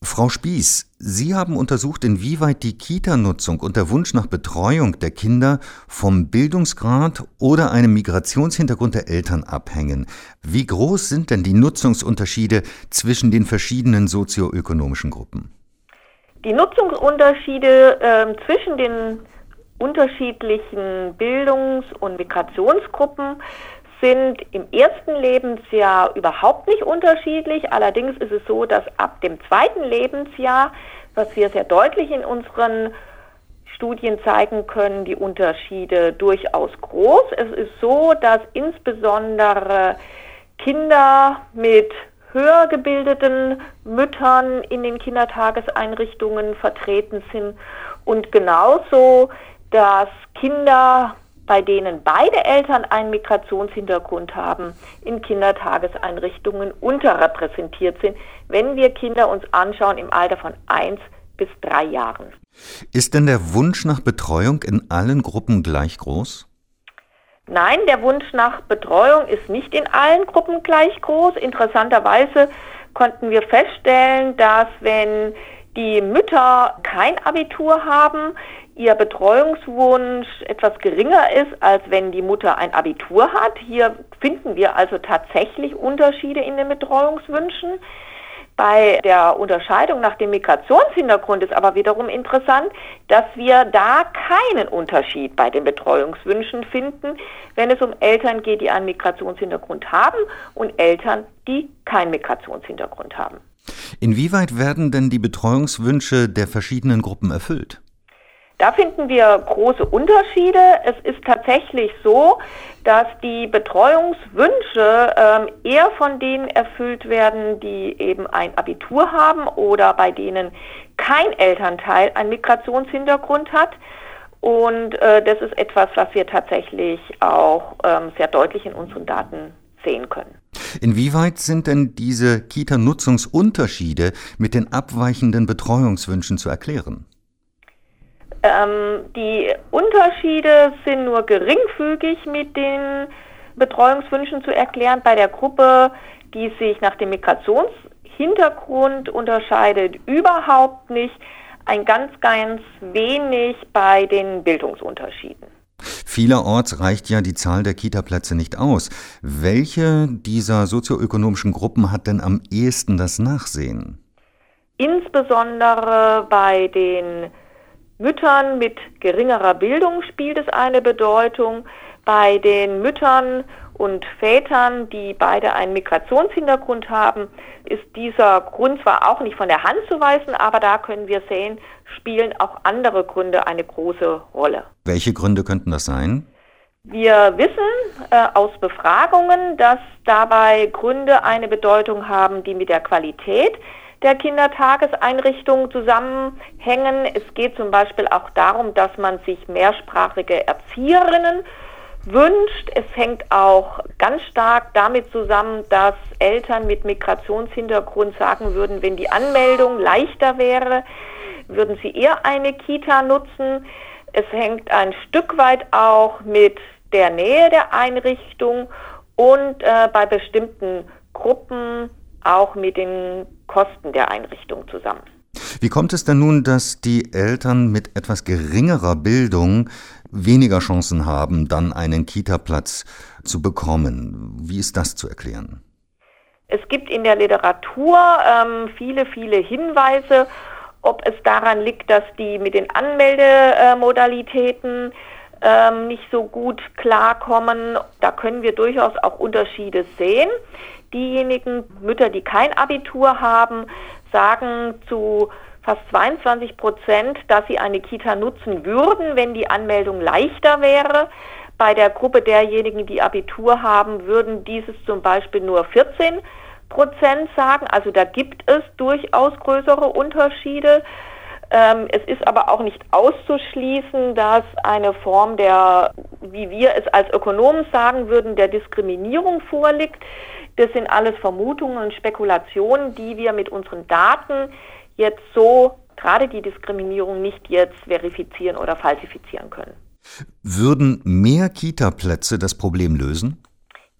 Frau Spieß, Sie haben untersucht, inwieweit die Kita-Nutzung und der Wunsch nach Betreuung der Kinder vom Bildungsgrad oder einem Migrationshintergrund der Eltern abhängen. Wie groß sind denn die Nutzungsunterschiede zwischen den verschiedenen sozioökonomischen Gruppen? Die Nutzungsunterschiede äh, zwischen den unterschiedlichen Bildungs- und Migrationsgruppen sind im ersten Lebensjahr überhaupt nicht unterschiedlich. Allerdings ist es so, dass ab dem zweiten Lebensjahr, was wir sehr deutlich in unseren Studien zeigen können, die Unterschiede durchaus groß. Es ist so, dass insbesondere Kinder mit höher gebildeten Müttern in den Kindertageseinrichtungen vertreten sind und genauso, dass Kinder bei denen beide Eltern einen Migrationshintergrund haben, in Kindertageseinrichtungen unterrepräsentiert sind, wenn wir Kinder uns anschauen im Alter von 1 bis 3 Jahren. Ist denn der Wunsch nach Betreuung in allen Gruppen gleich groß? Nein, der Wunsch nach Betreuung ist nicht in allen Gruppen gleich groß. Interessanterweise konnten wir feststellen, dass wenn die Mütter kein Abitur haben, ihr Betreuungswunsch etwas geringer ist, als wenn die Mutter ein Abitur hat. Hier finden wir also tatsächlich Unterschiede in den Betreuungswünschen. Bei der Unterscheidung nach dem Migrationshintergrund ist aber wiederum interessant, dass wir da keinen Unterschied bei den Betreuungswünschen finden, wenn es um Eltern geht, die einen Migrationshintergrund haben und Eltern, die keinen Migrationshintergrund haben. Inwieweit werden denn die Betreuungswünsche der verschiedenen Gruppen erfüllt? Da finden wir große Unterschiede. Es ist tatsächlich so, dass die Betreuungswünsche ähm, eher von denen erfüllt werden, die eben ein Abitur haben oder bei denen kein Elternteil einen Migrationshintergrund hat. Und äh, das ist etwas, was wir tatsächlich auch ähm, sehr deutlich in unseren Daten sehen können. Inwieweit sind denn diese Kita-Nutzungsunterschiede mit den abweichenden Betreuungswünschen zu erklären? Ähm, die Unterschiede sind nur geringfügig mit den Betreuungswünschen zu erklären. Bei der Gruppe, die sich nach dem Migrationshintergrund unterscheidet, überhaupt nicht. Ein ganz, ganz wenig bei den Bildungsunterschieden. Vielerorts reicht ja die Zahl der Kitaplätze nicht aus. Welche dieser sozioökonomischen Gruppen hat denn am ehesten das Nachsehen? Insbesondere bei den Müttern mit geringerer Bildung spielt es eine Bedeutung. Bei den Müttern und Vätern, die beide einen Migrationshintergrund haben, ist dieser Grund zwar auch nicht von der Hand zu weisen, aber da können wir sehen, spielen auch andere Gründe eine große Rolle. Welche Gründe könnten das sein? Wir wissen äh, aus Befragungen, dass dabei Gründe eine Bedeutung haben, die mit der Qualität der Kindertageseinrichtungen zusammenhängen. Es geht zum Beispiel auch darum, dass man sich mehrsprachige Erzieherinnen wünscht. Es hängt auch ganz stark damit zusammen, dass Eltern mit Migrationshintergrund sagen würden, wenn die Anmeldung leichter wäre, würden sie eher eine Kita nutzen. Es hängt ein Stück weit auch mit der Nähe der Einrichtung und äh, bei bestimmten Gruppen auch mit den Kosten der Einrichtung zusammen. Wie kommt es denn nun, dass die Eltern mit etwas geringerer Bildung weniger Chancen haben, dann einen Kita-Platz zu bekommen? Wie ist das zu erklären? Es gibt in der Literatur ähm, viele, viele Hinweise, ob es daran liegt, dass die mit den Anmeldemodalitäten ähm, nicht so gut klarkommen. Da können wir durchaus auch Unterschiede sehen. Diejenigen Mütter, die kein Abitur haben, sagen zu fast 22 Prozent, dass sie eine Kita nutzen würden, wenn die Anmeldung leichter wäre. Bei der Gruppe derjenigen, die Abitur haben, würden dieses zum Beispiel nur 14 Prozent sagen. Also da gibt es durchaus größere Unterschiede. Ähm, es ist aber auch nicht auszuschließen, dass eine Form der, wie wir es als Ökonomen sagen würden, der Diskriminierung vorliegt. Das sind alles Vermutungen und Spekulationen, die wir mit unseren Daten jetzt so, gerade die Diskriminierung, nicht jetzt verifizieren oder falsifizieren können. Würden mehr Kita-Plätze das Problem lösen?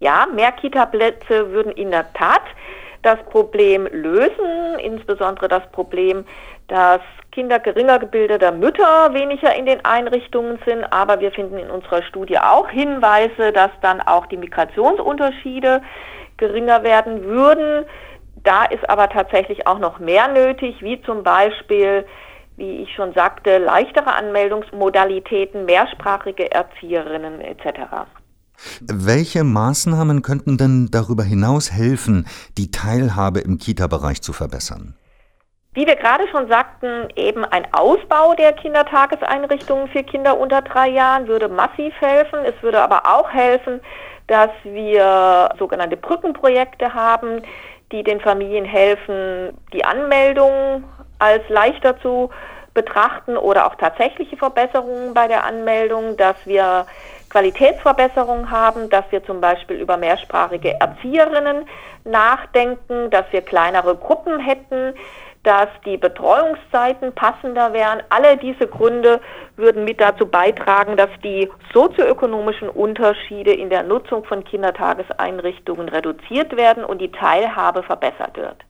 Ja, mehr Kita-Plätze würden in der Tat das Problem lösen, insbesondere das Problem, dass Kinder geringer gebildeter Mütter weniger in den Einrichtungen sind, aber wir finden in unserer Studie auch Hinweise, dass dann auch die Migrationsunterschiede geringer werden würden. Da ist aber tatsächlich auch noch mehr nötig, wie zum Beispiel, wie ich schon sagte, leichtere Anmeldungsmodalitäten, mehrsprachige Erzieherinnen etc. Welche Maßnahmen könnten denn darüber hinaus helfen, die Teilhabe im Kita-Bereich zu verbessern? Wie wir gerade schon sagten, eben ein Ausbau der Kindertageseinrichtungen für Kinder unter drei Jahren würde massiv helfen. Es würde aber auch helfen, dass wir sogenannte Brückenprojekte haben, die den Familien helfen, die Anmeldung als leichter zu betrachten oder auch tatsächliche Verbesserungen bei der Anmeldung, dass wir Qualitätsverbesserungen haben, dass wir zum Beispiel über mehrsprachige Erzieherinnen nachdenken, dass wir kleinere Gruppen hätten, dass die Betreuungszeiten passender wären. Alle diese Gründe würden mit dazu beitragen, dass die sozioökonomischen Unterschiede in der Nutzung von Kindertageseinrichtungen reduziert werden und die Teilhabe verbessert wird.